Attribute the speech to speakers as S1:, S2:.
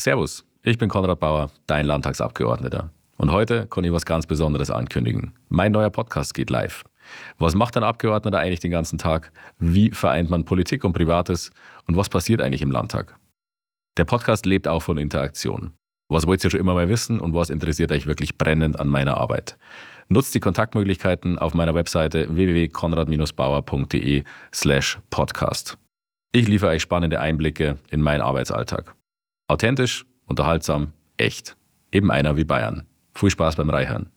S1: Servus, ich bin Konrad Bauer, dein Landtagsabgeordneter. Und heute kann ich was ganz Besonderes ankündigen. Mein neuer Podcast geht live. Was macht ein Abgeordneter eigentlich den ganzen Tag? Wie vereint man Politik und Privates? Und was passiert eigentlich im Landtag? Der Podcast lebt auch von Interaktion. Was wollt ihr schon immer mal wissen und was interessiert euch wirklich brennend an meiner Arbeit? Nutzt die Kontaktmöglichkeiten auf meiner Webseite www.konrad-bauer.de slash podcast. Ich liefere euch spannende Einblicke in meinen Arbeitsalltag. Authentisch, unterhaltsam, echt. Eben einer wie Bayern. Viel Spaß beim Reihören.